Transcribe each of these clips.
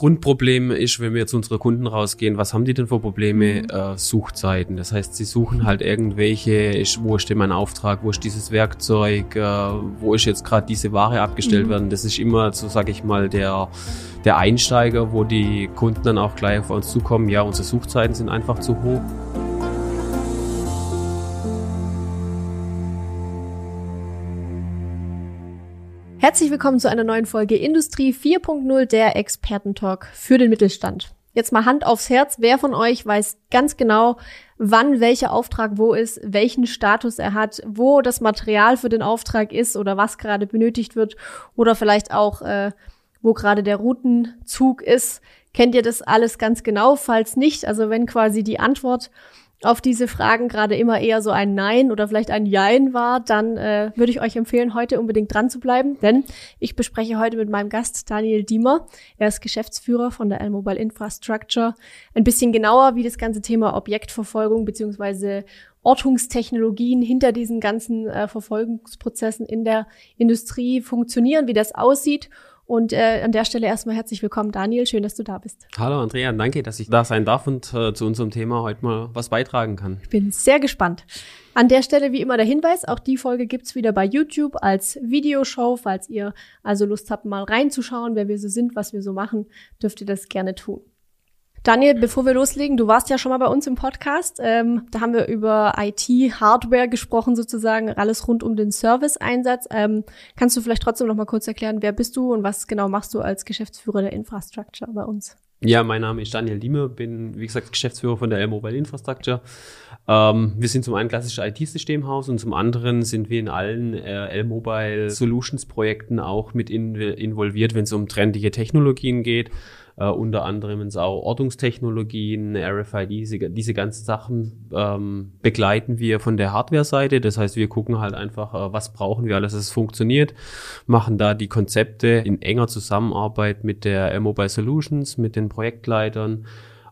Grundproblem ist, wenn wir zu unseren Kunden rausgehen, was haben die denn für Probleme? Mhm. Äh, Suchzeiten. Das heißt, sie suchen halt irgendwelche, ist, wo steht mein Auftrag, wo ist dieses Werkzeug, äh, wo ist jetzt gerade diese Ware abgestellt mhm. werden. Das ist immer, so sage ich mal, der, der Einsteiger, wo die Kunden dann auch gleich auf uns zukommen, ja, unsere Suchzeiten sind einfach zu hoch. Herzlich willkommen zu einer neuen Folge Industrie 4.0, der Expertentalk für den Mittelstand. Jetzt mal Hand aufs Herz, wer von euch weiß ganz genau, wann welcher Auftrag wo ist, welchen Status er hat, wo das Material für den Auftrag ist oder was gerade benötigt wird oder vielleicht auch, äh, wo gerade der Routenzug ist. Kennt ihr das alles ganz genau? Falls nicht, also wenn quasi die Antwort auf diese Fragen gerade immer eher so ein Nein oder vielleicht ein Jein war, dann äh, würde ich euch empfehlen, heute unbedingt dran zu bleiben, denn ich bespreche heute mit meinem Gast Daniel Diemer. Er ist Geschäftsführer von der L-Mobile Infrastructure. Ein bisschen genauer, wie das ganze Thema Objektverfolgung beziehungsweise Ortungstechnologien hinter diesen ganzen äh, Verfolgungsprozessen in der Industrie funktionieren, wie das aussieht und äh, an der Stelle erstmal herzlich willkommen, Daniel. Schön, dass du da bist. Hallo, Andrea. Danke, dass ich da sein darf und äh, zu unserem Thema heute mal was beitragen kann. Ich bin sehr gespannt. An der Stelle wie immer der Hinweis, auch die Folge gibt's wieder bei YouTube als Videoshow. Falls ihr also Lust habt, mal reinzuschauen, wer wir so sind, was wir so machen, dürft ihr das gerne tun. Daniel, bevor wir loslegen, du warst ja schon mal bei uns im Podcast. Ähm, da haben wir über IT-Hardware gesprochen, sozusagen, alles rund um den Service-Einsatz. Ähm, kannst du vielleicht trotzdem noch mal kurz erklären, wer bist du und was genau machst du als Geschäftsführer der Infrastructure bei uns? Ja, mein Name ist Daniel Lieme, bin, wie gesagt, Geschäftsführer von der L-Mobile Infrastructure. Ähm, wir sind zum einen klassisches IT-Systemhaus und zum anderen sind wir in allen äh, L-Mobile Solutions Projekten auch mit in, involviert, wenn es um trendige Technologien geht. Äh, unter anderem ins auch Ortungstechnologien, RFID, diese, diese ganzen Sachen ähm, begleiten wir von der Hardware-Seite. Das heißt, wir gucken halt einfach, äh, was brauchen wir alles, dass es funktioniert, machen da die Konzepte in enger Zusammenarbeit mit der Mobile Solutions, mit den Projektleitern,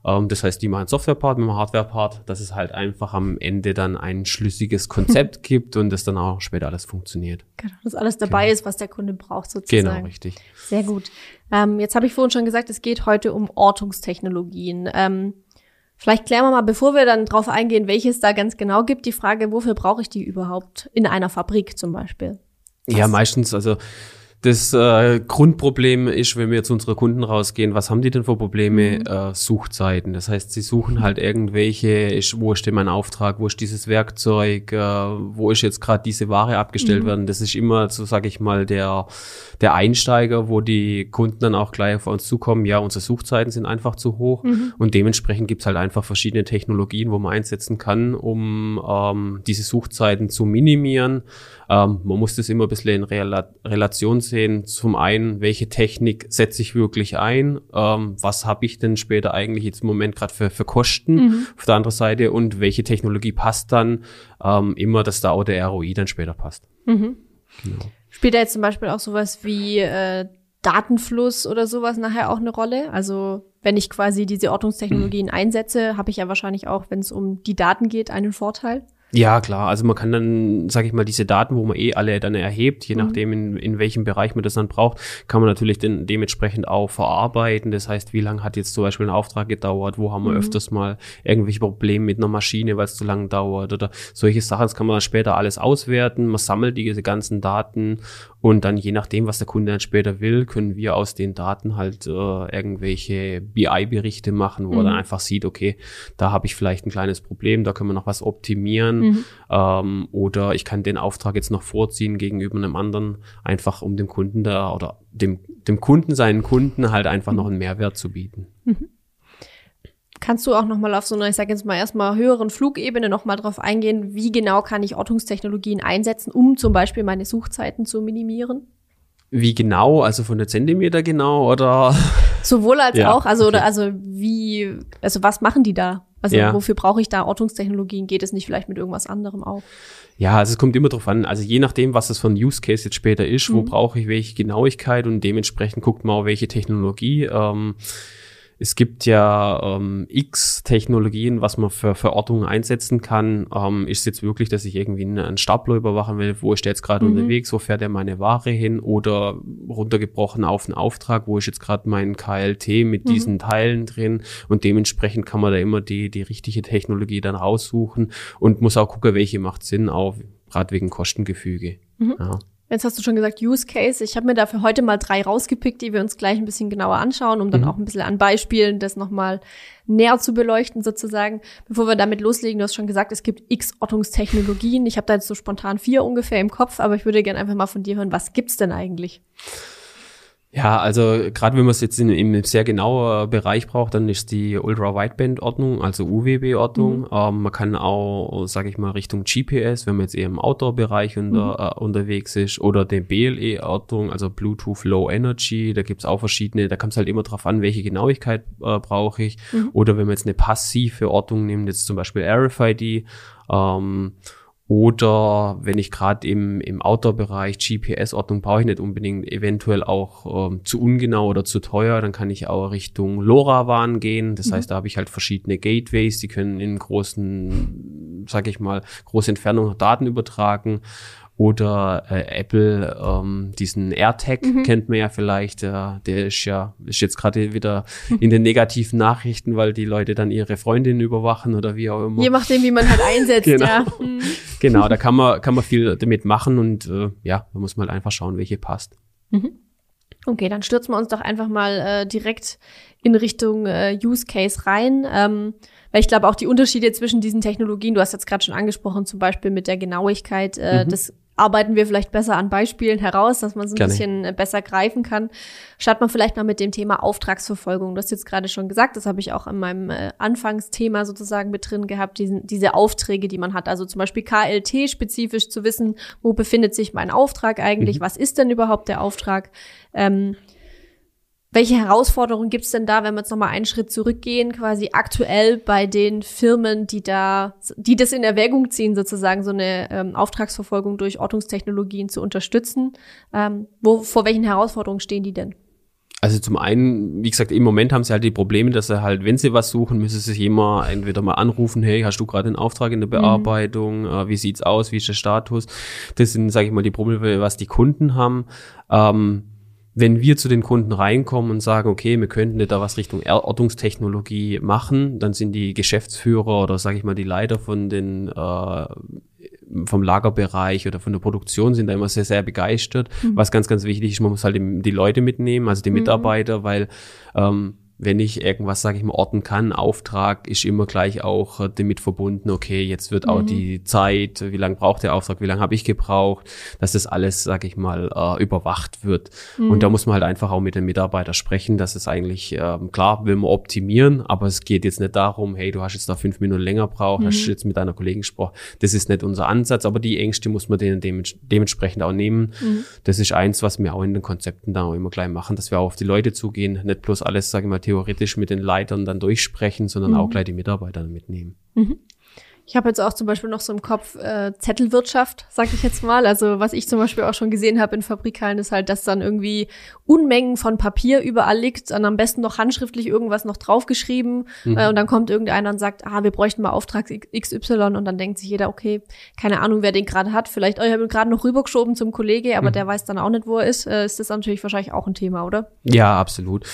ähm, das heißt, die machen Software-Part mit dem Hardware-Part, dass es halt einfach am Ende dann ein schlüssiges Konzept gibt und das dann auch später alles funktioniert. Genau, dass alles dabei genau. ist, was der Kunde braucht sozusagen. Genau, richtig. Sehr gut. Ähm, jetzt habe ich vorhin schon gesagt, es geht heute um Ortungstechnologien. Ähm, vielleicht klären wir mal, bevor wir dann drauf eingehen, welches da ganz genau gibt, die Frage, wofür brauche ich die überhaupt in einer Fabrik zum Beispiel? Was? Ja, meistens, also das äh, Grundproblem ist, wenn wir zu unseren Kunden rausgehen, was haben die denn für Probleme? Mhm. Äh, Suchzeiten. Das heißt, sie suchen halt irgendwelche, ist, wo steht mein Auftrag, wo ist dieses Werkzeug, äh, wo ist jetzt gerade diese Ware abgestellt mhm. werden. Das ist immer, so sage ich mal, der, der Einsteiger, wo die Kunden dann auch gleich auf uns zukommen, ja, unsere Suchzeiten sind einfach zu hoch mhm. und dementsprechend gibt's halt einfach verschiedene Technologien, wo man einsetzen kann, um ähm, diese Suchzeiten zu minimieren. Ähm, man muss das immer ein bisschen in Rel Relation sehen. Zum einen, welche Technik setze ich wirklich ein? Ähm, was habe ich denn später eigentlich jetzt im Moment gerade für, für Kosten mhm. auf der anderen Seite? Und welche Technologie passt dann? Ähm, immer, dass da auch der ROI dann später passt. Mhm. Genau. Spielt da jetzt zum Beispiel auch sowas wie äh, Datenfluss oder sowas nachher auch eine Rolle? Also wenn ich quasi diese Ortungstechnologien einsetze, habe ich ja wahrscheinlich auch, wenn es um die Daten geht, einen Vorteil. Ja, klar. Also man kann dann, sage ich mal, diese Daten, wo man eh alle dann erhebt, je mhm. nachdem, in, in welchem Bereich man das dann braucht, kann man natürlich den, dementsprechend auch verarbeiten. Das heißt, wie lange hat jetzt zum Beispiel ein Auftrag gedauert, wo haben wir mhm. öfters mal irgendwelche Probleme mit einer Maschine, weil es zu lange dauert oder solche Sachen. Das kann man dann später alles auswerten. Man sammelt diese ganzen Daten und dann je nachdem, was der Kunde dann später will, können wir aus den Daten halt äh, irgendwelche BI-Berichte machen, wo mhm. er dann mhm. einfach sieht, okay, da habe ich vielleicht ein kleines Problem, da können wir noch was optimieren. Mhm. Ähm, oder ich kann den Auftrag jetzt noch vorziehen gegenüber einem anderen, einfach um dem Kunden da oder dem, dem Kunden, seinen Kunden halt einfach mhm. noch einen Mehrwert zu bieten. Mhm. Kannst du auch nochmal auf so einer, ich sage jetzt mal erstmal höheren Flugebene nochmal drauf eingehen, wie genau kann ich Ortungstechnologien einsetzen, um zum Beispiel meine Suchzeiten zu minimieren? Wie genau? Also von der Zentimeter genau oder? Sowohl als ja, auch, also okay. oder also wie, also was machen die da? Also ja. wofür brauche ich da Ortungstechnologien? Geht es nicht vielleicht mit irgendwas anderem auch? Ja, also es kommt immer drauf an. Also je nachdem, was das für ein Use Case jetzt später ist, mhm. wo brauche ich welche Genauigkeit und dementsprechend guckt man auch welche Technologie. Ähm, es gibt ja ähm, x Technologien, was man für Verortungen einsetzen kann. Ähm, ist jetzt wirklich, dass ich irgendwie einen Stapler überwachen will, wo ist der jetzt gerade mhm. unterwegs, wo fährt er meine Ware hin oder runtergebrochen auf einen Auftrag, wo ist jetzt gerade mein KLT mit mhm. diesen Teilen drin und dementsprechend kann man da immer die, die richtige Technologie dann raussuchen und muss auch gucken, welche macht Sinn, auch gerade wegen Kostengefüge. Mhm. Ja. Jetzt hast du schon gesagt, Use Case. Ich habe mir dafür heute mal drei rausgepickt, die wir uns gleich ein bisschen genauer anschauen, um dann mhm. auch ein bisschen an Beispielen das nochmal näher zu beleuchten sozusagen. Bevor wir damit loslegen, du hast schon gesagt, es gibt x Ortungstechnologien. Ich habe da jetzt so spontan vier ungefähr im Kopf, aber ich würde gerne einfach mal von dir hören, was gibt's denn eigentlich? Ja, also gerade wenn man es jetzt in, im sehr genauen Bereich braucht, dann ist die Ultra-Wideband-Ordnung, also UWB-Ordnung. Mhm. Ähm, man kann auch, sage ich mal, Richtung GPS, wenn man jetzt eher im Outdoor-Bereich unter, mhm. äh, unterwegs ist, oder den BLE-Ordnung, also Bluetooth Low Energy. Da gibt's auch verschiedene, da kommt es halt immer drauf an, welche Genauigkeit äh, brauche ich. Mhm. Oder wenn man jetzt eine passive Ordnung nimmt, jetzt zum Beispiel RFID, ähm, oder wenn ich gerade im, im Outdoor-Bereich GPS-Ordnung brauche ich nicht unbedingt, eventuell auch ähm, zu ungenau oder zu teuer, dann kann ich auch Richtung LoRaWAN gehen. Das mhm. heißt, da habe ich halt verschiedene Gateways, die können in großen, sag ich mal, große Entfernung Daten übertragen. Oder äh, Apple, ähm, diesen AirTag mhm. kennt man ja vielleicht, äh, der ist ja, ist jetzt gerade wieder in den negativen Nachrichten, weil die Leute dann ihre Freundin überwachen oder wie auch immer. Je nachdem, wie man halt einsetzt, genau. ja. Genau, da kann man, kann man viel damit machen und äh, ja, da muss man halt einfach schauen, welche passt. Mhm. Okay, dann stürzen wir uns doch einfach mal äh, direkt in Richtung äh, Use Case rein. Ähm, weil ich glaube auch die Unterschiede zwischen diesen Technologien, du hast jetzt gerade schon angesprochen, zum Beispiel mit der Genauigkeit, äh, mhm. das arbeiten wir vielleicht besser an Beispielen heraus, dass man es ein Gerne. bisschen äh, besser greifen kann. Starten wir vielleicht mal mit dem Thema Auftragsverfolgung. Du hast jetzt gerade schon gesagt, das habe ich auch in meinem äh, Anfangsthema sozusagen mit drin gehabt, diesen, diese Aufträge, die man hat. Also zum Beispiel KLT spezifisch zu wissen, wo befindet sich mein Auftrag eigentlich, mhm. was ist denn überhaupt der Auftrag? Ähm, welche Herausforderungen gibt es denn da, wenn wir jetzt nochmal einen Schritt zurückgehen, quasi aktuell bei den Firmen, die da, die das in Erwägung ziehen, sozusagen so eine ähm, Auftragsverfolgung durch Ortungstechnologien zu unterstützen? Ähm, wo, vor welchen Herausforderungen stehen die denn? Also zum einen, wie gesagt, im Moment haben sie halt die Probleme, dass sie halt, wenn sie was suchen, müssen sie sich immer entweder mal anrufen, hey, hast du gerade einen Auftrag in der mhm. Bearbeitung, mhm. wie sieht's aus, wie ist der Status? Das sind, sage ich mal, die Probleme, was die Kunden haben. Ähm, wenn wir zu den Kunden reinkommen und sagen, okay, wir könnten da was Richtung Ortungstechnologie machen, dann sind die Geschäftsführer oder sage ich mal die Leiter von den äh, vom Lagerbereich oder von der Produktion sind da immer sehr, sehr begeistert. Mhm. Was ganz, ganz wichtig ist, man muss halt die Leute mitnehmen, also die mhm. Mitarbeiter, weil ähm, wenn ich irgendwas, sage ich mal, orten kann, Auftrag ist immer gleich auch äh, damit verbunden, okay, jetzt wird auch mhm. die Zeit, wie lange braucht der Auftrag, wie lange habe ich gebraucht, dass das alles, sage ich mal, äh, überwacht wird. Mhm. Und da muss man halt einfach auch mit den Mitarbeitern sprechen, dass es eigentlich, ähm, klar, will man optimieren, aber es geht jetzt nicht darum, hey, du hast jetzt da fünf Minuten länger braucht, mhm. hast jetzt mit deiner Kollegin gesprochen. Das ist nicht unser Ansatz, aber die Ängste muss man denen dementsprechend auch nehmen. Mhm. Das ist eins, was wir auch in den Konzepten da auch immer gleich machen, dass wir auch auf die Leute zugehen, nicht bloß alles, sage ich mal, theoretisch mit den Leitern dann durchsprechen, sondern mhm. auch gleich die Mitarbeiter mitnehmen. Mhm. Ich habe jetzt auch zum Beispiel noch so im Kopf äh, Zettelwirtschaft, sag ich jetzt mal. Also was ich zum Beispiel auch schon gesehen habe in Fabrikhallen, ist halt, dass dann irgendwie Unmengen von Papier überall liegt, und am besten noch handschriftlich irgendwas noch draufgeschrieben. Mhm. Äh, und dann kommt irgendeiner und sagt, ah, wir bräuchten mal Auftrag XY und dann denkt sich jeder, okay, keine Ahnung, wer den gerade hat. Vielleicht, oh, ich habe ihn gerade noch rübergeschoben zum Kollege, aber mhm. der weiß dann auch nicht, wo er ist. Äh, ist das natürlich wahrscheinlich auch ein Thema, oder? Ja, absolut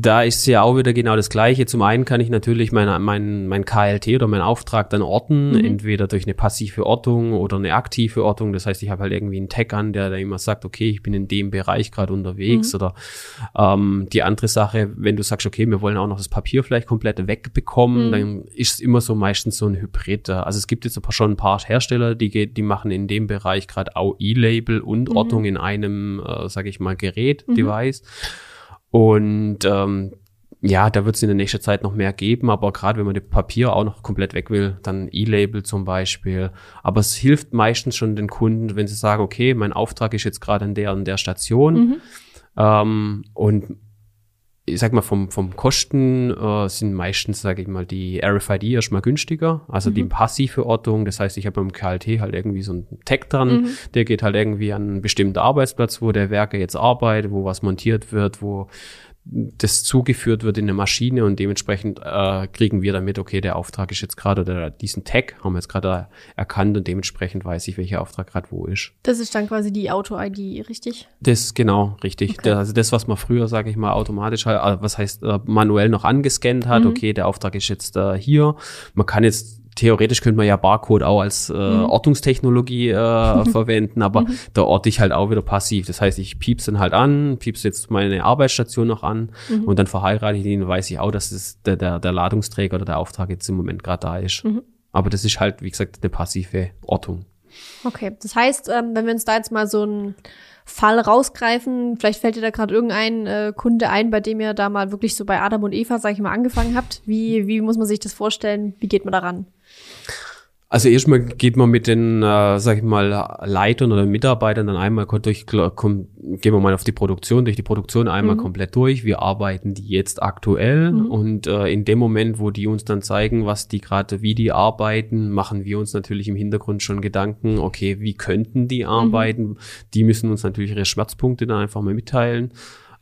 da ist ja auch wieder genau das Gleiche. Zum einen kann ich natürlich mein, mein, mein KLT oder meinen Auftrag dann orten, mhm. entweder durch eine passive Ortung oder eine aktive Ortung. Das heißt, ich habe halt irgendwie einen Tag an, der da immer sagt, okay, ich bin in dem Bereich gerade unterwegs. Mhm. Oder ähm, die andere Sache, wenn du sagst, okay, wir wollen auch noch das Papier vielleicht komplett wegbekommen, mhm. dann ist es immer so meistens so ein Hybrid. Also es gibt jetzt schon ein paar Hersteller, die, die machen in dem Bereich gerade auch E-Label und mhm. Ortung in einem, äh, sage ich mal, Gerät, mhm. Device. Und ähm, ja, da wird es in der nächsten Zeit noch mehr geben, aber gerade wenn man das Papier auch noch komplett weg will, dann E-Label zum Beispiel. Aber es hilft meistens schon den Kunden, wenn sie sagen, okay, mein Auftrag ist jetzt gerade in der und der Station. Mhm. Ähm, und ich sag mal, vom, vom Kosten äh, sind meistens, sage ich mal, die RFID erstmal günstiger, also mhm. die passive Ortung. Das heißt, ich habe beim KLT halt irgendwie so einen Tag dran, mhm. der geht halt irgendwie an einen bestimmten Arbeitsplatz, wo der Werker jetzt arbeitet, wo was montiert wird, wo das zugeführt wird in eine Maschine und dementsprechend äh, kriegen wir damit, okay, der Auftrag ist jetzt gerade oder diesen Tag haben wir jetzt gerade erkannt und dementsprechend weiß ich, welcher Auftrag gerade wo ist. Das ist dann quasi die Auto-ID, richtig? Das genau, richtig. Okay. also das, was man früher, sage ich mal, automatisch, halt, was heißt äh, manuell noch angescannt hat, mhm. okay, der Auftrag ist jetzt äh, hier. Man kann jetzt theoretisch könnte man ja Barcode auch als äh, mhm. Ortungstechnologie äh, verwenden, aber mhm. da orte ich halt auch wieder passiv. Das heißt, ich piepse dann halt an, piepse jetzt meine Arbeitsstation noch an mhm. und dann verheirate ich ihn, weiß ich auch, dass es der, der, der Ladungsträger oder der Auftrag jetzt im Moment gerade da ist. Mhm. Aber das ist halt, wie gesagt, eine passive Ortung. Okay, das heißt, ähm, wenn wir uns da jetzt mal so ein Fall rausgreifen? Vielleicht fällt dir da gerade irgendein äh, Kunde ein, bei dem ihr da mal wirklich so bei Adam und Eva, sag ich mal, angefangen habt. Wie, wie muss man sich das vorstellen? Wie geht man daran? Also erstmal geht man mit den, äh, sag ich mal, Leitern oder Mitarbeitern dann einmal durch, komm, gehen wir mal auf die Produktion, durch die Produktion einmal mhm. komplett durch. Wir arbeiten die jetzt aktuell mhm. und äh, in dem Moment, wo die uns dann zeigen, was die gerade, wie die arbeiten, machen wir uns natürlich im Hintergrund schon Gedanken, okay, wie könnten die mhm. arbeiten? Mhm. Die müssen uns natürlich ihre Schmerzpunkte dann einfach mal mitteilen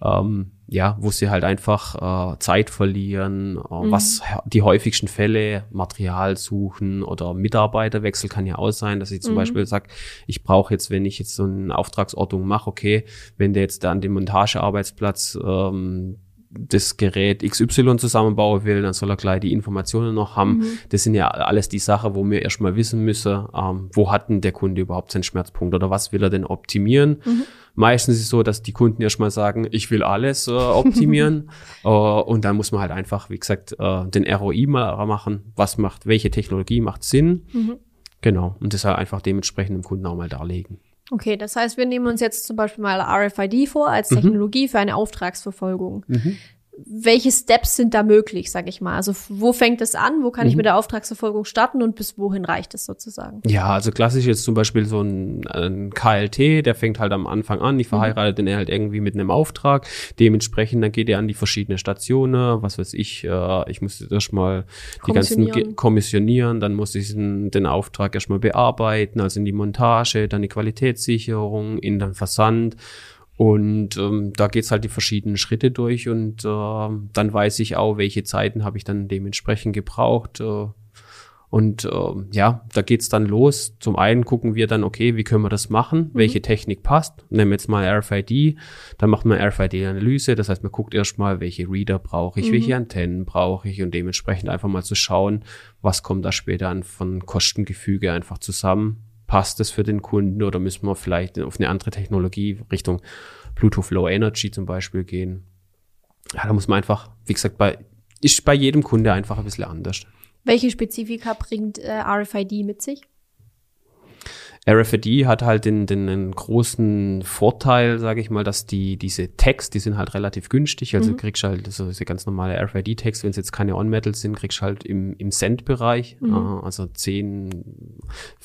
ähm, ja, wo sie halt einfach äh, Zeit verlieren, äh, mhm. was die häufigsten Fälle, Material suchen oder Mitarbeiterwechsel kann ja auch sein, dass ich zum mhm. Beispiel sage, ich brauche jetzt, wenn ich jetzt so eine Auftragsortung mache, okay, wenn der jetzt da an dem Montagearbeitsplatz ähm, das Gerät XY zusammenbauen will, dann soll er gleich die Informationen noch haben. Mhm. Das sind ja alles die Sachen, wo wir erstmal wissen müssen, ähm, wo hat denn der Kunde überhaupt seinen Schmerzpunkt oder was will er denn optimieren. Mhm. Meistens ist es so, dass die Kunden erstmal sagen, ich will alles äh, optimieren. äh, und dann muss man halt einfach, wie gesagt, äh, den ROI mal machen. Was macht, welche Technologie macht Sinn? Mhm. Genau. Und das halt einfach dementsprechend dem Kunden auch mal darlegen. Okay, das heißt, wir nehmen uns jetzt zum Beispiel mal RFID vor als mhm. Technologie mhm. für eine Auftragsverfolgung. Mhm welche Steps sind da möglich, sag ich mal? Also wo fängt es an? Wo kann mhm. ich mit der Auftragsverfolgung starten und bis wohin reicht es sozusagen? Ja, also klassisch jetzt zum Beispiel so ein, ein KLT, der fängt halt am Anfang an, ich mhm. verheirate mhm. den halt irgendwie mit einem Auftrag. Dementsprechend, dann geht er an die verschiedenen Stationen, was weiß ich, äh, ich muss erstmal die ganzen kommissionieren, dann muss ich den, den Auftrag erstmal bearbeiten, also in die Montage, dann die Qualitätssicherung, in den Versand und ähm, da geht's halt die verschiedenen Schritte durch und äh, dann weiß ich auch, welche Zeiten habe ich dann dementsprechend gebraucht. Äh, und äh, ja, da geht's dann los. Zum einen gucken wir dann, okay, wie können wir das machen? Mhm. Welche Technik passt? Nehmen wir jetzt mal RFID. Dann macht man RFID-Analyse. Das heißt, man guckt erstmal, welche Reader brauche ich, mhm. welche Antennen brauche ich und dementsprechend einfach mal zu schauen, was kommt da später an von Kostengefüge einfach zusammen passt es für den Kunden oder müssen wir vielleicht auf eine andere Technologie Richtung Bluetooth Low Energy zum Beispiel gehen. Ja, da muss man einfach, wie gesagt, bei, ist bei jedem Kunde einfach ein bisschen anders. Welche Spezifika bringt äh, RFID mit sich? RFID hat halt den, den, den großen Vorteil, sage ich mal, dass die diese Tags, die sind halt relativ günstig. Also mhm. kriegst halt so diese ganz normale RFID-Tags, wenn es jetzt keine On-Metal sind, kriegst halt im, im Cent-Bereich, mhm. äh, also zehn,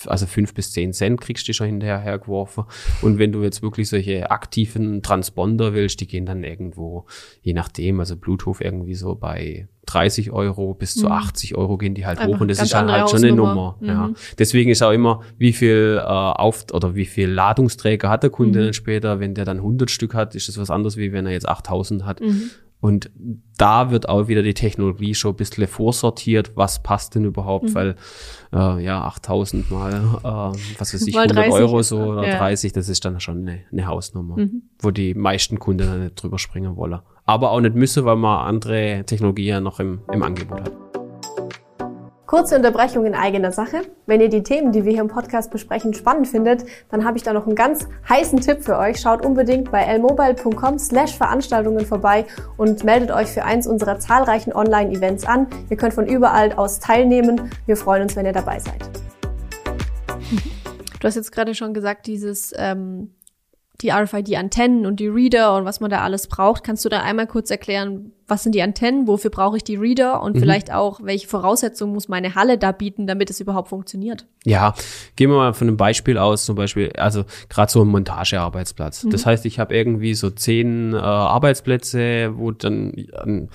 also fünf bis zehn Cent kriegst du schon hinterher hergeworfen. Und wenn du jetzt wirklich solche aktiven Transponder willst, die gehen dann irgendwo, je nachdem, also Bluetooth irgendwie so bei 30 Euro bis zu 80 mhm. Euro gehen die halt Einfach hoch und das ist halt, halt schon eine Nummer. Mhm. Ja. Deswegen ist auch immer, wie viel äh, auf oder wie viel Ladungsträger hat der Kunde mhm. dann später. Wenn der dann 100 Stück hat, ist das was anderes, wie wenn er jetzt 8000 hat. Mhm. Und da wird auch wieder die Technologie schon ein bisschen vorsortiert, was passt denn überhaupt, mhm. weil äh, ja 8000 mal, äh, was weiß ich, 100 30, Euro so oder ja. 30, das ist dann schon eine, eine Hausnummer, mhm. wo die meisten Kunden dann nicht drüber springen wollen. Aber auch nicht müssen, weil man andere Technologien noch im, im Angebot hat. Kurze Unterbrechung in eigener Sache. Wenn ihr die Themen, die wir hier im Podcast besprechen, spannend findet, dann habe ich da noch einen ganz heißen Tipp für euch. Schaut unbedingt bei lmobile.com slash Veranstaltungen vorbei und meldet euch für eins unserer zahlreichen Online-Events an. Ihr könnt von überall aus teilnehmen. Wir freuen uns, wenn ihr dabei seid. Du hast jetzt gerade schon gesagt, dieses ähm, die RFID-Antennen und die Reader und was man da alles braucht. Kannst du da einmal kurz erklären, was sind die Antennen, wofür brauche ich die Reader und mhm. vielleicht auch, welche Voraussetzungen muss meine Halle da bieten, damit es überhaupt funktioniert? Ja, gehen wir mal von einem Beispiel aus, zum Beispiel, also gerade so ein Montagearbeitsplatz. Mhm. Das heißt, ich habe irgendwie so zehn äh, Arbeitsplätze, wo dann ein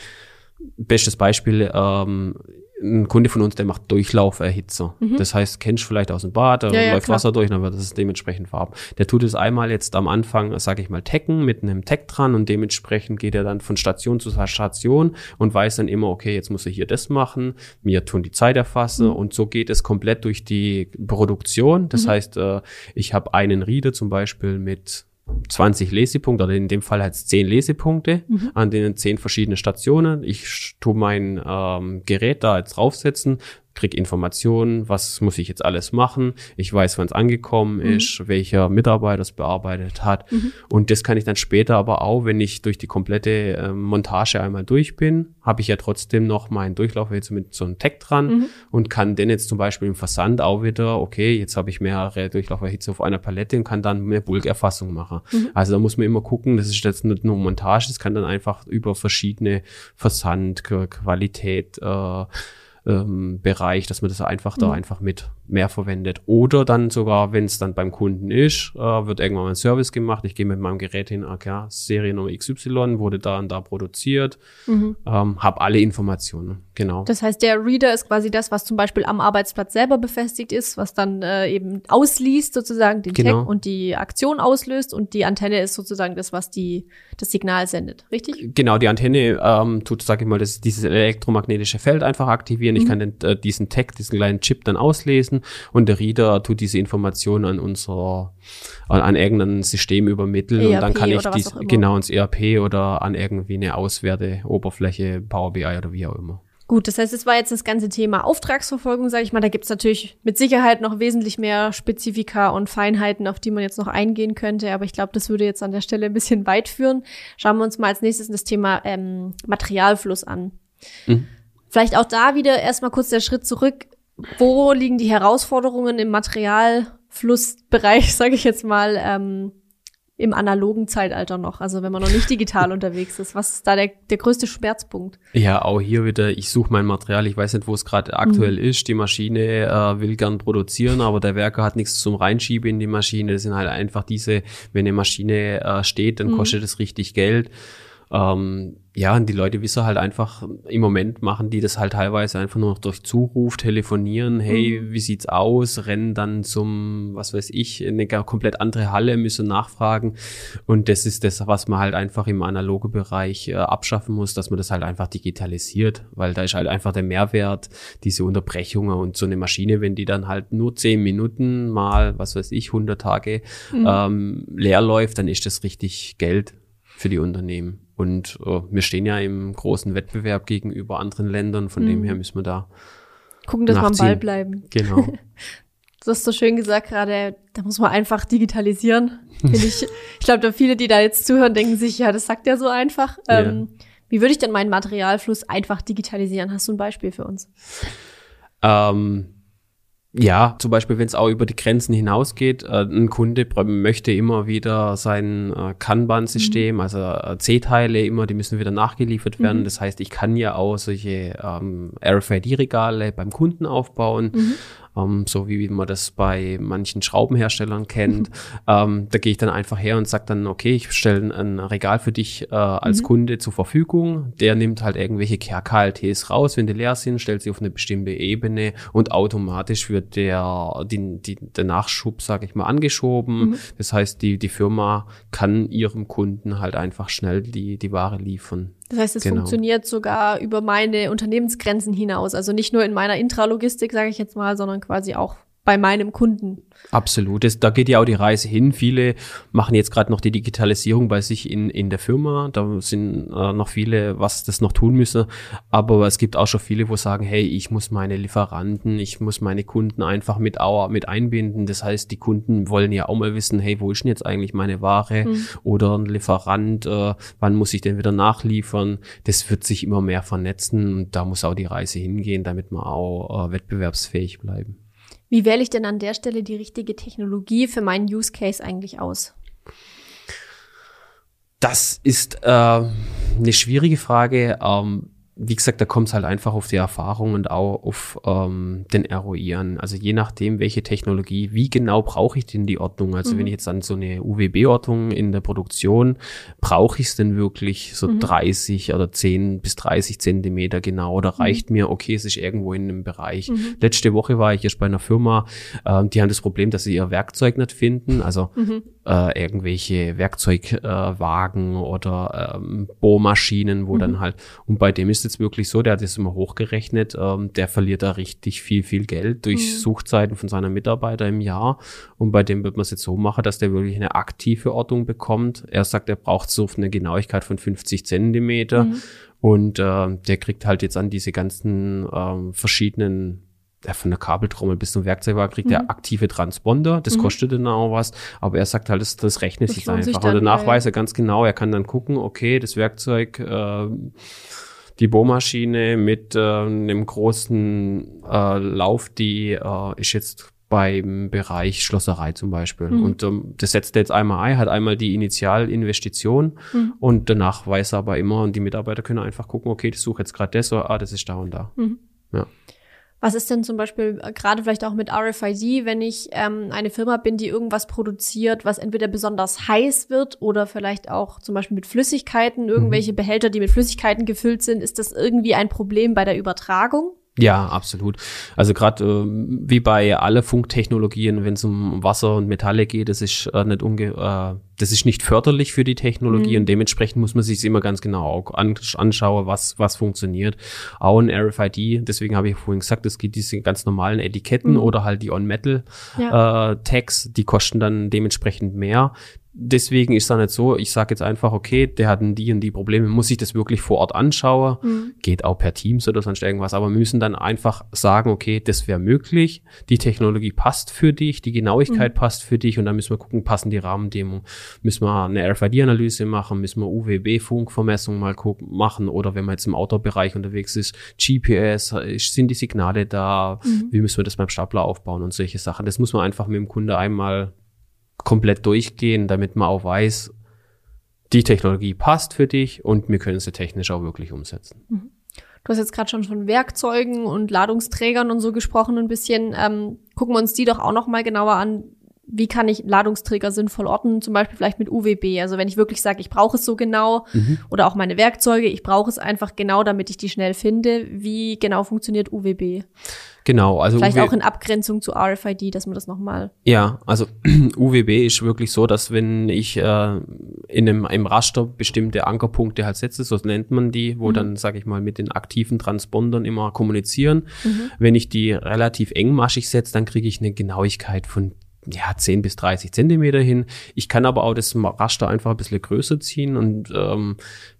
bestes Beispiel, ähm, ein Kunde von uns, der macht Durchlauferhitzer. Mhm. Das heißt, kennst du vielleicht aus dem Bad, da ja, ja, läuft klar. Wasser durch, dann wird es dementsprechend warm. Der tut es einmal jetzt am Anfang, sage ich mal, tecken mit einem Tech dran und dementsprechend geht er dann von Station zu Station und weiß dann immer, okay, jetzt muss er hier das machen, mir tun die Zeit erfassen mhm. und so geht es komplett durch die Produktion. Das mhm. heißt, äh, ich habe einen Rieder zum Beispiel mit 20 Lesepunkte oder in dem Fall halt 10 Lesepunkte mhm. an den 10 verschiedene Stationen. Ich tue mein ähm, Gerät da jetzt draufsetzen, krieg Informationen, was muss ich jetzt alles machen. Ich weiß, wann es angekommen mhm. ist, welcher Mitarbeiter es bearbeitet hat. Mhm. Und das kann ich dann später aber auch, wenn ich durch die komplette äh, Montage einmal durch bin, habe ich ja trotzdem noch meinen Durchlauf jetzt mit so einem Tag dran mhm. und kann den jetzt zum Beispiel im Versand auch wieder, okay, jetzt habe ich mehrere Durchlauferhitze auf einer Palette und kann dann eine Bulkerfassung machen. Mhm. Also da muss man immer gucken, das ist jetzt nicht nur Montage, das kann dann einfach über verschiedene Versand, Qualität, äh, ähm, Bereich, dass man das einfach mhm. da einfach mit mehr verwendet. Oder dann sogar, wenn es dann beim Kunden ist, äh, wird irgendwann mal ein Service gemacht. Ich gehe mit meinem Gerät hin, okay, Seriennummer XY wurde da und da produziert, mhm. ähm, habe alle Informationen. Genau. Das heißt, der Reader ist quasi das, was zum Beispiel am Arbeitsplatz selber befestigt ist, was dann äh, eben ausliest sozusagen den genau. Tag und die Aktion auslöst und die Antenne ist sozusagen das, was die das Signal sendet, richtig? Genau, die Antenne ähm, tut, sage ich mal, das, dieses elektromagnetische Feld einfach aktivieren. Mhm. Ich kann den, äh, diesen Tag, diesen kleinen Chip dann auslesen lesen und der Reader tut diese Informationen an unser, an, an irgendein System übermitteln ERP und dann kann ich dies, genau ins ERP oder an irgendwie eine Auswerteoberfläche, Power BI oder wie auch immer. Gut, das heißt, es war jetzt das ganze Thema Auftragsverfolgung, sage ich mal. Da gibt's natürlich mit Sicherheit noch wesentlich mehr Spezifika und Feinheiten, auf die man jetzt noch eingehen könnte. Aber ich glaube, das würde jetzt an der Stelle ein bisschen weit führen. Schauen wir uns mal als nächstes das Thema ähm, Materialfluss an. Mhm. Vielleicht auch da wieder erstmal kurz der Schritt zurück wo liegen die Herausforderungen im Materialflussbereich, sage ich jetzt mal, ähm, im analogen Zeitalter noch, also wenn man noch nicht digital unterwegs ist. Was ist da der, der größte Schmerzpunkt? Ja, auch hier wieder, ich suche mein Material, ich weiß nicht, wo es gerade aktuell mhm. ist. Die Maschine äh, will gern produzieren, aber der Werker hat nichts zum Reinschieben in die Maschine. Das sind halt einfach diese, wenn eine Maschine äh, steht, dann mhm. kostet es richtig Geld. Ähm, ja, und die Leute wissen halt einfach, im Moment machen die das halt teilweise einfach nur noch durch Zuruf, telefonieren, hey, mhm. wie sieht's aus, rennen dann zum, was weiß ich, eine komplett andere Halle, müssen nachfragen. Und das ist das, was man halt einfach im analogen Bereich äh, abschaffen muss, dass man das halt einfach digitalisiert, weil da ist halt einfach der Mehrwert, diese Unterbrechungen und so eine Maschine, wenn die dann halt nur zehn Minuten mal, was weiß ich, 100 Tage mhm. ähm, leer läuft, dann ist das richtig Geld für die Unternehmen. Und äh, wir stehen ja im großen Wettbewerb gegenüber anderen Ländern, von mhm. dem her müssen wir da gucken, dass wir am Ball bleiben. Genau. du hast so schön gesagt gerade, da muss man einfach digitalisieren. ich ich glaube, da viele, die da jetzt zuhören, denken sich, ja, das sagt er so einfach. Ja. Ähm, wie würde ich denn meinen Materialfluss einfach digitalisieren? Hast du ein Beispiel für uns? Ähm, ja, zum Beispiel, wenn es auch über die Grenzen hinausgeht, äh, ein Kunde möchte immer wieder sein äh, Kanban-System, mhm. also äh, C-Teile immer, die müssen wieder nachgeliefert werden. Mhm. Das heißt, ich kann ja auch solche ähm, RFID-Regale beim Kunden aufbauen. Mhm ähm, so wie man das bei manchen Schraubenherstellern kennt. ähm, da gehe ich dann einfach her und sage dann, okay, ich stelle ein Regal für dich äh, als mhm. Kunde zur Verfügung. Der nimmt halt irgendwelche KLTs raus, wenn die leer sind, stellt sie auf eine bestimmte Ebene und automatisch wird der, die, die, der Nachschub, sage ich mal, angeschoben. Mhm. Das heißt, die, die Firma kann ihrem Kunden halt einfach schnell die, die Ware liefern. Das heißt, es genau. funktioniert sogar über meine Unternehmensgrenzen hinaus. Also nicht nur in meiner Intralogistik, sage ich jetzt mal, sondern quasi auch bei meinem Kunden. Absolut. Das, da geht ja auch die Reise hin. Viele machen jetzt gerade noch die Digitalisierung bei sich in, in der Firma. Da sind äh, noch viele, was das noch tun müssen. Aber es gibt auch schon viele, wo sagen, hey, ich muss meine Lieferanten, ich muss meine Kunden einfach mit, mit einbinden. Das heißt, die Kunden wollen ja auch mal wissen, hey, wo ist denn jetzt eigentlich meine Ware? Mhm. Oder ein Lieferant, äh, wann muss ich denn wieder nachliefern? Das wird sich immer mehr vernetzen und da muss auch die Reise hingehen, damit wir auch äh, wettbewerbsfähig bleiben. Wie wähle ich denn an der Stelle die richtige Technologie für meinen Use Case eigentlich aus? Das ist äh, eine schwierige Frage. Ähm, wie gesagt, da kommt es halt einfach auf die Erfahrung und auch auf ähm, den Eruieren. Also je nachdem, welche Technologie, wie genau brauche ich denn die Ordnung? Also mhm. wenn ich jetzt an so eine UWB-Ordnung in der Produktion, brauche ich es denn wirklich so mhm. 30 oder 10 bis 30 Zentimeter genau? Oder mhm. reicht mhm. mir, okay, es ist irgendwo in einem Bereich. Mhm. Letzte Woche war ich erst bei einer Firma, äh, die haben das Problem, dass sie ihr Werkzeug nicht finden. Also mhm. Äh, irgendwelche Werkzeugwagen äh, oder ähm, Bohrmaschinen, wo dann halt, und bei dem ist jetzt wirklich so, der hat das immer hochgerechnet, ähm, der verliert da richtig viel, viel Geld durch mhm. Suchzeiten von seiner Mitarbeiter im Jahr. Und bei dem wird man es jetzt so machen, dass der wirklich eine aktive Ortung bekommt. Er sagt, er braucht so eine Genauigkeit von 50 Zentimeter. Mhm. Und äh, der kriegt halt jetzt an diese ganzen ähm, verschiedenen ja, von der Kabeltrommel bis zum Werkzeugwagen kriegt mhm. er aktive Transponder. Das mhm. kostet dann auch was. Aber er sagt halt, das, das rechnet das sich einfach. Sich dann, und danach ja, weiß er ganz genau, er kann dann gucken, okay, das Werkzeug äh, die Bohrmaschine mit äh, einem großen äh, Lauf, die äh, ist jetzt beim Bereich Schlosserei zum Beispiel. Mhm. Und ähm, das setzt er jetzt einmal ein, hat einmal die Initialinvestition mhm. und danach weiß er aber immer und die Mitarbeiter können einfach gucken, okay, ich suche jetzt gerade das oder ah, das ist da und da. Mhm. Ja. Was ist denn zum Beispiel äh, gerade vielleicht auch mit RFID, wenn ich ähm, eine Firma bin, die irgendwas produziert, was entweder besonders heiß wird oder vielleicht auch zum Beispiel mit Flüssigkeiten, irgendwelche mhm. Behälter, die mit Flüssigkeiten gefüllt sind, ist das irgendwie ein Problem bei der Übertragung? Ja, absolut. Also gerade äh, wie bei alle Funktechnologien, wenn es um Wasser und Metalle geht, das ist äh, nicht unge äh, das ist nicht förderlich für die Technologie mhm. und dementsprechend muss man sich immer ganz genau anschauen, was was funktioniert. Auch ein RFID, deswegen habe ich vorhin gesagt, es gibt diese ganz normalen Etiketten mhm. oder halt die On-Metal ja. äh, Tags, die kosten dann dementsprechend mehr deswegen ist es nicht so, ich sage jetzt einfach, okay, der hat die und die Probleme, muss ich das wirklich vor Ort anschauen, mhm. geht auch per Teams oder sonst irgendwas, aber wir müssen dann einfach sagen, okay, das wäre möglich, die Technologie passt für dich, die Genauigkeit mhm. passt für dich. Und dann müssen wir gucken, passen die Rahmendemo, müssen wir eine RFID-Analyse machen, müssen wir UWB-Funkvermessung mal gucken, machen. Oder wenn man jetzt im Outdoor-Bereich unterwegs ist, GPS, sind die Signale da, mhm. wie müssen wir das beim Stapler aufbauen und solche Sachen. Das muss man einfach mit dem Kunde einmal komplett durchgehen, damit man auch weiß, die Technologie passt für dich und wir können sie technisch auch wirklich umsetzen. Mhm. Du hast jetzt gerade schon von Werkzeugen und Ladungsträgern und so gesprochen ein bisschen. Ähm, gucken wir uns die doch auch noch mal genauer an. Wie kann ich Ladungsträger sinnvoll orten? Zum Beispiel vielleicht mit UWB. Also wenn ich wirklich sage, ich brauche es so genau mhm. oder auch meine Werkzeuge, ich brauche es einfach genau, damit ich die schnell finde. Wie genau funktioniert UWB? Genau, also vielleicht UW auch in Abgrenzung zu RFID, dass man das nochmal. Ja, also UWB ist wirklich so, dass wenn ich äh, in einem im Raster bestimmte Ankerpunkte halt setze, so nennt man die, wo mhm. dann sage ich mal mit den aktiven Transpondern immer kommunizieren. Mhm. Wenn ich die relativ engmaschig setze, dann kriege ich eine Genauigkeit von ja, 10 bis 30 Zentimeter hin. Ich kann aber auch das Raster einfach ein bisschen größer ziehen und ähm,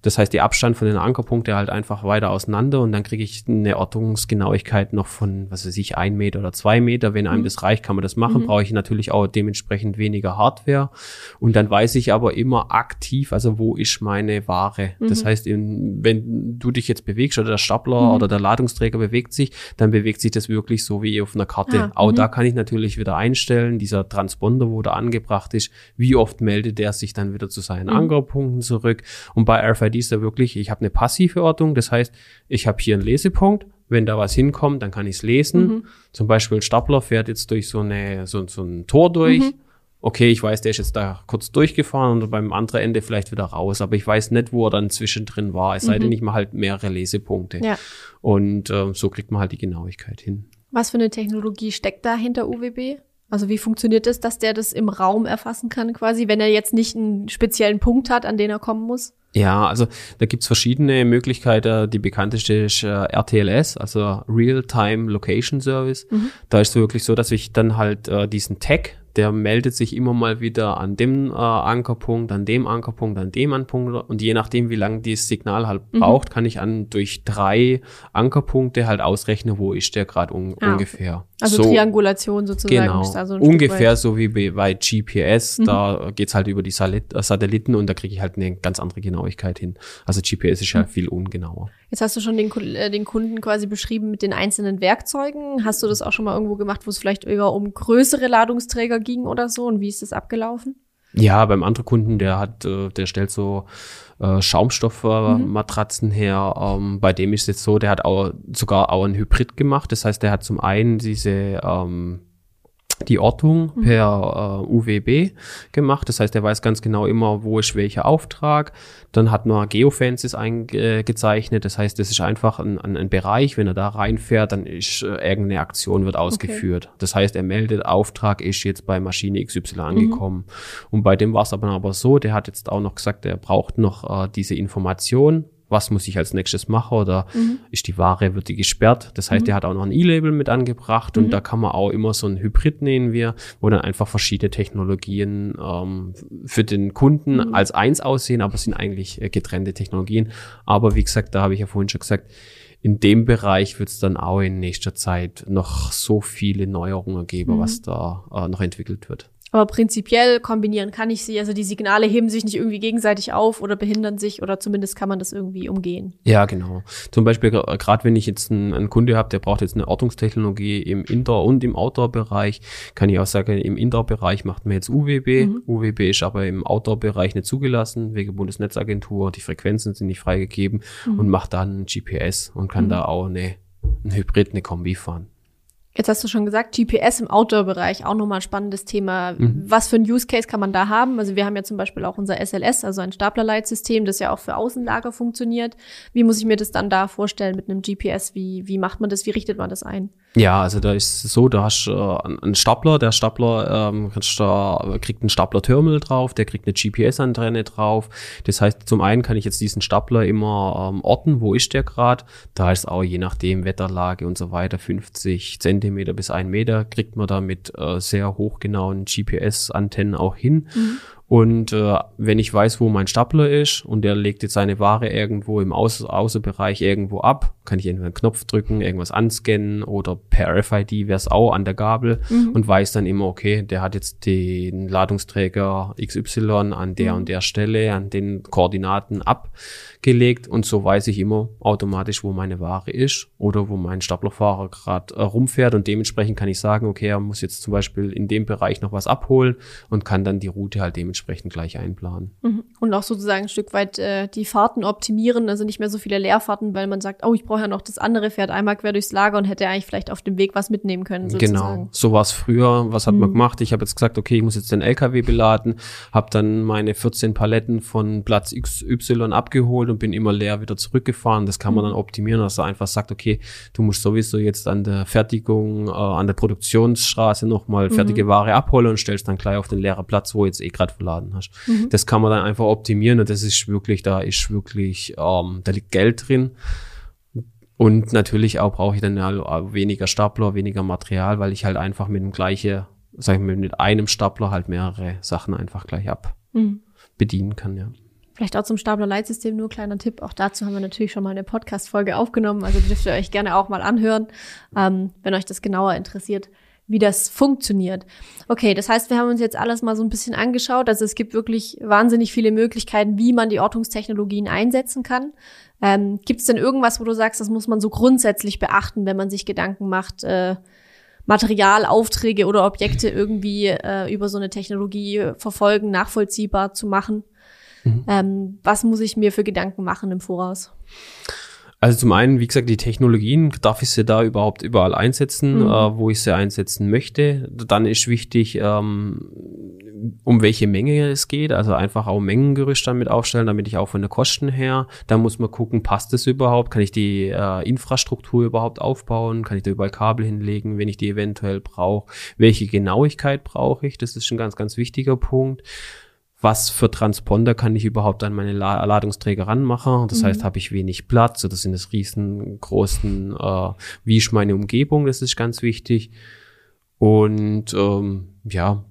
das heißt, die Abstand von den Ankerpunkten halt einfach weiter auseinander und dann kriege ich eine Ortungsgenauigkeit noch von, was weiß ich, ein Meter oder zwei Meter. Wenn einem mhm. das reicht, kann man das machen. Mhm. Brauche ich natürlich auch dementsprechend weniger Hardware. Und dann weiß ich aber immer aktiv, also wo ist meine Ware. Mhm. Das heißt, wenn du dich jetzt bewegst oder der Stapler mhm. oder der Ladungsträger bewegt sich, dann bewegt sich das wirklich so wie auf einer Karte. Ah, auch da mhm. kann ich natürlich wieder einstellen, dieser Transponder, wo da angebracht ist, wie oft meldet der sich dann wieder zu seinen mhm. Ankerpunkten zurück. Und bei RFID ist da wirklich, ich habe eine passive Ortung, das heißt, ich habe hier einen Lesepunkt, wenn da was hinkommt, dann kann ich es lesen. Mhm. Zum Beispiel ein Stapler fährt jetzt durch so, eine, so, so ein Tor durch. Mhm. Okay, ich weiß, der ist jetzt da kurz durchgefahren und beim anderen Ende vielleicht wieder raus, aber ich weiß nicht, wo er dann zwischendrin war, es sei denn, mhm. ich mache halt mehrere Lesepunkte. Ja. Und äh, so kriegt man halt die Genauigkeit hin. Was für eine Technologie steckt da hinter UWB? Also wie funktioniert es, dass der das im Raum erfassen kann quasi, wenn er jetzt nicht einen speziellen Punkt hat, an den er kommen muss? Ja, also da gibt's verschiedene Möglichkeiten. Die bekannteste ist äh, RTLS, also Real-Time Location Service. Mhm. Da ist es wirklich so, dass ich dann halt äh, diesen Tag, der meldet sich immer mal wieder an dem äh, Ankerpunkt, an dem Ankerpunkt, an dem Ankerpunkt und je nachdem, wie lange dieses Signal halt mhm. braucht, kann ich an durch drei Ankerpunkte halt ausrechnen, wo ist der gerade un ah, ungefähr. Also so, Triangulation sozusagen. Genau, so ungefähr so wie bei GPS, mhm. da geht's halt über die Satelliten und da kriege ich halt eine ganz andere Genauigkeit hin. Also GPS ist ja mhm. viel ungenauer. Jetzt hast du schon den, äh, den Kunden quasi beschrieben mit den einzelnen Werkzeugen. Hast du das auch schon mal irgendwo gemacht, wo es vielleicht eher um größere Ladungsträger ging oder so? Und wie ist das abgelaufen? Ja, beim anderen Kunden, der hat, äh, der stellt so äh, Schaumstoffmatratzen mhm. her. Ähm, bei dem ist es jetzt so, der hat auch sogar auch ein Hybrid gemacht. Das heißt, der hat zum einen diese ähm, die Ortung mhm. per äh, UWB gemacht. Das heißt, er weiß ganz genau immer, wo ist welcher Auftrag. Dann hat man Geofences eingezeichnet. Das heißt, das ist einfach ein, ein, ein Bereich, wenn er da reinfährt, dann ist äh, irgendeine Aktion wird ausgeführt. Okay. Das heißt, er meldet, Auftrag ist jetzt bei Maschine XY mhm. angekommen. Mhm. Und bei dem war es aber, aber so, der hat jetzt auch noch gesagt, er braucht noch äh, diese Information was muss ich als nächstes machen oder mhm. ist die Ware, wird die gesperrt. Das heißt, mhm. der hat auch noch ein E-Label mit angebracht und mhm. da kann man auch immer so ein Hybrid nehmen wir, wo dann einfach verschiedene Technologien ähm, für den Kunden mhm. als eins aussehen, aber es sind eigentlich äh, getrennte Technologien. Aber wie gesagt, da habe ich ja vorhin schon gesagt, in dem Bereich wird es dann auch in nächster Zeit noch so viele Neuerungen geben, was mhm. da äh, noch entwickelt wird. Aber prinzipiell kombinieren kann ich sie. Also die Signale heben sich nicht irgendwie gegenseitig auf oder behindern sich oder zumindest kann man das irgendwie umgehen. Ja, genau. Zum Beispiel gerade wenn ich jetzt einen, einen Kunde habe, der braucht jetzt eine Ortungstechnologie im Indoor- und im Outdoor-Bereich, kann ich auch sagen, im Indoor-Bereich macht man jetzt UWB. Mhm. UWB ist aber im Outdoor-Bereich nicht zugelassen, wegen Bundesnetzagentur. Die Frequenzen sind nicht freigegeben mhm. und macht dann GPS und kann mhm. da auch eine, ein Hybrid, eine Kombi fahren. Jetzt hast du schon gesagt, GPS im Outdoor-Bereich, auch nochmal ein spannendes Thema. Mhm. Was für ein Use Case kann man da haben? Also wir haben ja zum Beispiel auch unser SLS, also ein Staplerleitsystem, das ja auch für Außenlager funktioniert. Wie muss ich mir das dann da vorstellen mit einem GPS? Wie, wie macht man das? Wie richtet man das ein? Ja, also da ist so, da hast äh, einen Stapler, der Stapler ähm, da, kriegt einen Stapler-Terminal drauf, der kriegt eine GPS-Antenne drauf. Das heißt, zum einen kann ich jetzt diesen Stapler immer ähm, orten, wo ist der gerade. Da ist auch je nachdem Wetterlage und so weiter 50 Zentimeter bis ein Meter kriegt man da mit äh, sehr hochgenauen GPS-Antennen auch hin. Mhm. Und äh, wenn ich weiß, wo mein Stapler ist und der legt jetzt seine Ware irgendwo im Außen Außenbereich irgendwo ab, kann ich entweder einen Knopf drücken, irgendwas anscannen oder per RFID wäre es auch an der Gabel mhm. und weiß dann immer, okay, der hat jetzt den Ladungsträger XY an der mhm. und der Stelle, an den Koordinaten abgelegt und so weiß ich immer automatisch, wo meine Ware ist oder wo mein Staplerfahrer gerade äh, rumfährt und dementsprechend kann ich sagen, okay, er muss jetzt zum Beispiel in dem Bereich noch was abholen und kann dann die Route halt dementsprechend dementsprechend gleich einplanen. Mhm. Und auch sozusagen ein Stück weit äh, die Fahrten optimieren, also nicht mehr so viele Leerfahrten, weil man sagt, oh, ich brauche ja noch das andere Pferd einmal quer durchs Lager und hätte eigentlich vielleicht auf dem Weg was mitnehmen können. Sozusagen. Genau, so war es früher. Was hat mhm. man gemacht? Ich habe jetzt gesagt, okay, ich muss jetzt den LKW beladen, habe dann meine 14 Paletten von Platz XY abgeholt und bin immer leer wieder zurückgefahren. Das kann man mhm. dann optimieren, dass er einfach sagt, okay, du musst sowieso jetzt an der Fertigung, äh, an der Produktionsstraße nochmal fertige mhm. Ware abholen und stellst dann gleich auf den leeren Platz, wo jetzt eh gerade verladen hast. Mhm. Das kann man dann einfach optimieren und das ist wirklich, da ist wirklich, ähm, da liegt Geld drin. Und natürlich auch brauche ich dann ja weniger Stapler, weniger Material, weil ich halt einfach mit dem gleichen, sag ich mal, mit einem Stapler halt mehrere Sachen einfach gleich ab mhm. bedienen kann, ja. Vielleicht auch zum Stapler-Leitsystem nur kleiner Tipp. Auch dazu haben wir natürlich schon mal eine Podcast-Folge aufgenommen. Also dürft ihr euch gerne auch mal anhören, ähm, wenn euch das genauer interessiert wie das funktioniert. Okay, das heißt, wir haben uns jetzt alles mal so ein bisschen angeschaut. Also es gibt wirklich wahnsinnig viele Möglichkeiten, wie man die Ortungstechnologien einsetzen kann. Ähm, gibt es denn irgendwas, wo du sagst, das muss man so grundsätzlich beachten, wenn man sich Gedanken macht, äh, Materialaufträge oder Objekte irgendwie äh, über so eine Technologie verfolgen, nachvollziehbar zu machen? Mhm. Ähm, was muss ich mir für Gedanken machen im Voraus? Also zum einen, wie gesagt, die Technologien, darf ich sie da überhaupt überall einsetzen, mhm. äh, wo ich sie einsetzen möchte. Dann ist wichtig, ähm, um welche Menge es geht, also einfach auch Mengengerüst damit aufstellen, damit ich auch von der Kosten her, da muss man gucken, passt es überhaupt, kann ich die äh, Infrastruktur überhaupt aufbauen, kann ich da überall Kabel hinlegen, wenn ich die eventuell brauche, welche Genauigkeit brauche ich, das ist ein ganz, ganz wichtiger Punkt was für Transponder kann ich überhaupt an meine La Ladungsträger ranmachen. Das mhm. heißt, habe ich wenig Platz oder sind es riesengroßen, äh, wie ist meine Umgebung, das ist ganz wichtig. Und ähm, ja,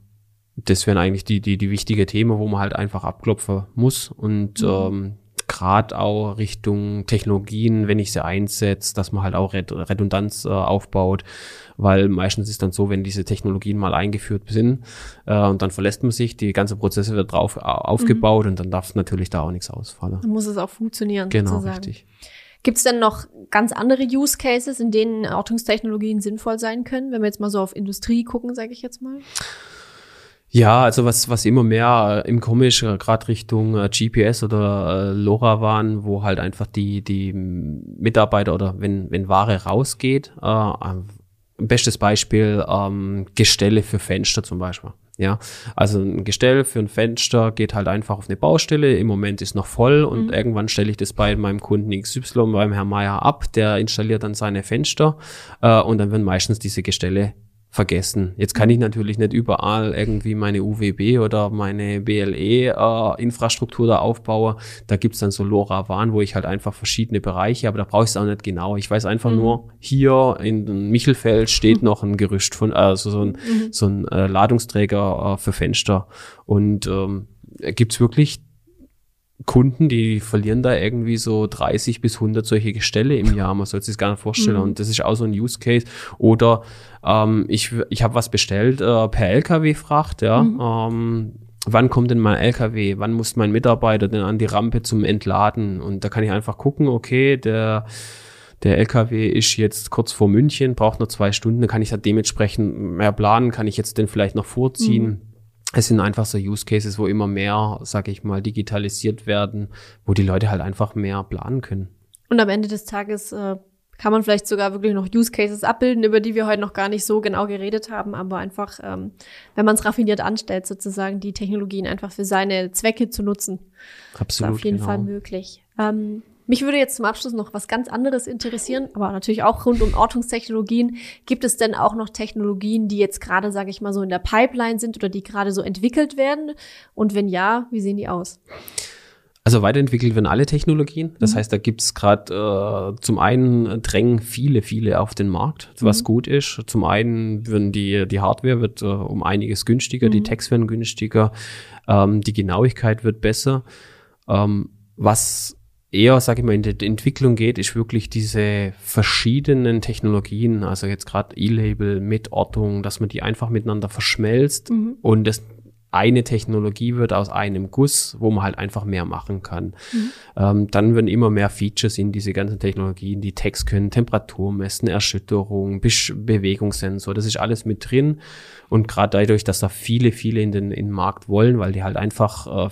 das wären eigentlich die, die, die wichtige Themen, wo man halt einfach abklopfen muss. Und mhm. ähm, gerade auch Richtung Technologien, wenn ich sie einsetze, dass man halt auch Redundanz äh, aufbaut, weil meistens ist dann so, wenn diese Technologien mal eingeführt sind äh, und dann verlässt man sich, die ganze Prozesse wird drauf aufgebaut mhm. und dann darf natürlich da auch nichts ausfallen. Dann muss es auch funktionieren. Genau, sozusagen. richtig. Gibt es denn noch ganz andere Use Cases, in denen Ortungstechnologien sinnvoll sein können, wenn wir jetzt mal so auf Industrie gucken, sage ich jetzt mal? Ja, also was, was immer mehr äh, im Komisch, äh, gerade Richtung äh, GPS oder äh, LoRaWAN, wo halt einfach die, die Mitarbeiter oder wenn, wenn Ware rausgeht, bestes Beispiel ähm, Gestelle für Fenster zum Beispiel. Ja, also ein Gestell für ein Fenster geht halt einfach auf eine Baustelle. Im Moment ist noch voll und mhm. irgendwann stelle ich das bei meinem Kunden XY, beim Herrn Meier ab. Der installiert dann seine Fenster äh, und dann werden meistens diese Gestelle vergessen. Jetzt kann ich natürlich nicht überall irgendwie meine UWB oder meine BLE-Infrastruktur äh, da aufbauen. Da gibt's dann so LoRaWAN, wo ich halt einfach verschiedene Bereiche, aber da brauche ich es auch nicht genau. Ich weiß einfach mhm. nur, hier in Michelfeld steht mhm. noch ein Gerüst von, also so ein, mhm. so ein äh, Ladungsträger äh, für Fenster. Und ähm, gibt's wirklich Kunden, die verlieren da irgendwie so 30 bis 100 solche Gestelle im Jahr. Man soll sich das gar nicht vorstellen. Mhm. Und das ist auch so ein Use Case. Oder ähm, ich, ich habe was bestellt äh, per LKW-Fracht, ja. Mhm. Ähm, wann kommt denn mein LKW? Wann muss mein Mitarbeiter denn an die Rampe zum Entladen? Und da kann ich einfach gucken, okay, der der LKW ist jetzt kurz vor München, braucht noch zwei Stunden, dann kann ich da dementsprechend mehr planen, kann ich jetzt den vielleicht noch vorziehen. Mhm es sind einfach so Use Cases, wo immer mehr, sag ich mal, digitalisiert werden, wo die Leute halt einfach mehr planen können. Und am Ende des Tages äh, kann man vielleicht sogar wirklich noch Use Cases abbilden, über die wir heute noch gar nicht so genau geredet haben, aber einfach, ähm, wenn man es raffiniert anstellt, sozusagen die Technologien einfach für seine Zwecke zu nutzen. Absolut. Ist auf jeden genau. Fall möglich. Ähm, mich würde jetzt zum Abschluss noch was ganz anderes interessieren, aber natürlich auch rund um Ortungstechnologien. Gibt es denn auch noch Technologien, die jetzt gerade, sage ich mal, so in der Pipeline sind oder die gerade so entwickelt werden? Und wenn ja, wie sehen die aus? Also weiterentwickelt werden alle Technologien. Das mhm. heißt, da gibt's es gerade äh, zum einen drängen viele, viele auf den Markt, was mhm. gut ist. Zum einen werden die, die Hardware wird äh, um einiges günstiger, mhm. die Tags werden günstiger, ähm, die Genauigkeit wird besser. Ähm, was eher, sage ich mal, in die Entwicklung geht, ist wirklich diese verschiedenen Technologien, also jetzt gerade E-Label mit Ortung, dass man die einfach miteinander verschmelzt mhm. und das eine Technologie wird aus einem Guss, wo man halt einfach mehr machen kann. Mhm. Ähm, dann werden immer mehr Features in diese ganzen Technologien, die Text können Temperatur messen, Erschütterung, Bewegungssensor, das ist alles mit drin. Und gerade dadurch, dass da viele, viele in den, in den Markt wollen, weil die halt einfach äh,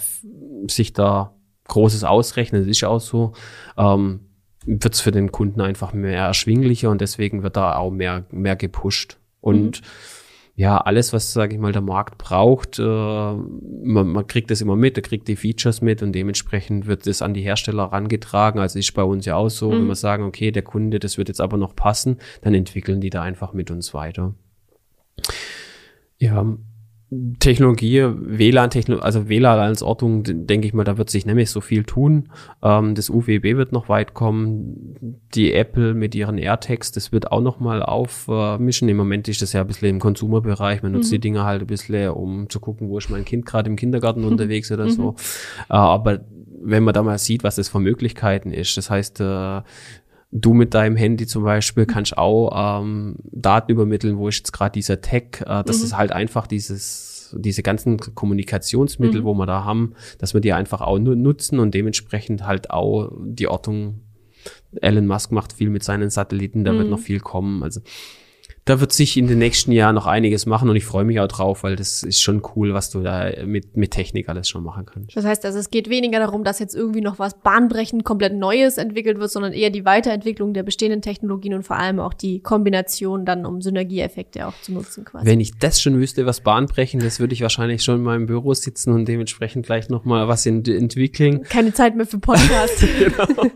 sich da großes Ausrechnen, das ist ja auch so, ähm, wird es für den Kunden einfach mehr erschwinglicher und deswegen wird da auch mehr, mehr gepusht. Und mhm. ja, alles, was, sage ich mal, der Markt braucht, äh, man, man kriegt das immer mit, er kriegt die Features mit und dementsprechend wird das an die Hersteller rangetragen. Also ist bei uns ja auch so, mhm. wenn wir sagen, okay, der Kunde, das wird jetzt aber noch passen, dann entwickeln die da einfach mit uns weiter. Ja, Technologie, WLAN-Technologie, also WLAN als Ortung, denke ich mal, da wird sich nämlich so viel tun. Ähm, das UWB wird noch weit kommen. Die Apple mit ihren AirTags, das wird auch noch mal aufmischen. Im Moment ist das ja ein bisschen im Konsumerbereich. Man nutzt mhm. die Dinger halt ein bisschen, um zu gucken, wo ist mein Kind gerade im Kindergarten mhm. unterwegs oder so. Mhm. Äh, aber wenn man da mal sieht, was das für Möglichkeiten ist, das heißt, äh, du mit deinem Handy zum Beispiel kannst auch ähm, Daten übermitteln, wo ist jetzt gerade dieser Tag. Äh, das mhm. ist halt einfach dieses, diese ganzen Kommunikationsmittel, mhm. wo wir da haben, dass wir die einfach auch nutzen und dementsprechend halt auch die Ortung. Elon Musk macht viel mit seinen Satelliten, da mhm. wird noch viel kommen. Also da wird sich in den nächsten Jahren noch einiges machen und ich freue mich auch drauf, weil das ist schon cool, was du da mit, mit Technik alles schon machen kannst. Das heißt also, es geht weniger darum, dass jetzt irgendwie noch was bahnbrechend komplett Neues entwickelt wird, sondern eher die Weiterentwicklung der bestehenden Technologien und vor allem auch die Kombination dann, um Synergieeffekte auch zu nutzen quasi. Wenn ich das schon wüsste, was bahnbrechendes, würde ich wahrscheinlich schon in meinem Büro sitzen und dementsprechend gleich nochmal was ent entwickeln. Keine Zeit mehr für Podcasts. genau.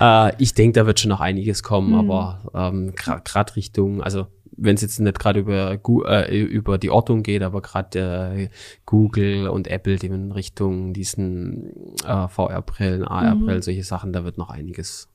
äh, ich denke, da wird schon noch einiges kommen, mhm. aber ähm, gerade Richtung, also wenn es jetzt nicht gerade über, äh, über die Ortung geht, aber gerade äh, Google und Apple, die in Richtung diesen äh, VR-Brillen, AR-Brillen, mhm. solche Sachen, da wird noch einiges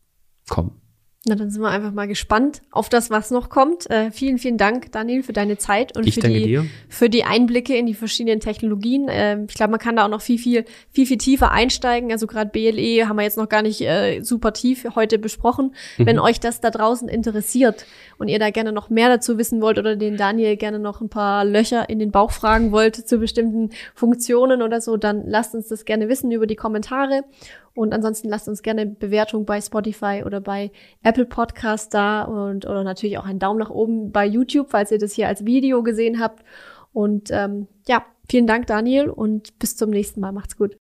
kommen. Na, dann sind wir einfach mal gespannt auf das, was noch kommt. Äh, vielen, vielen Dank, Daniel, für deine Zeit und ich für die, dir. für die Einblicke in die verschiedenen Technologien. Äh, ich glaube, man kann da auch noch viel, viel, viel, viel tiefer einsteigen. Also gerade BLE haben wir jetzt noch gar nicht äh, super tief heute besprochen. Mhm. Wenn euch das da draußen interessiert und ihr da gerne noch mehr dazu wissen wollt oder den Daniel gerne noch ein paar Löcher in den Bauch fragen wollt zu bestimmten Funktionen oder so, dann lasst uns das gerne wissen über die Kommentare. Und ansonsten lasst uns gerne Bewertung bei Spotify oder bei Apple Podcast da und oder natürlich auch einen Daumen nach oben bei YouTube, falls ihr das hier als Video gesehen habt. Und ähm, ja, Vielen Dank, Daniel, und bis zum nächsten Mal. Macht's gut.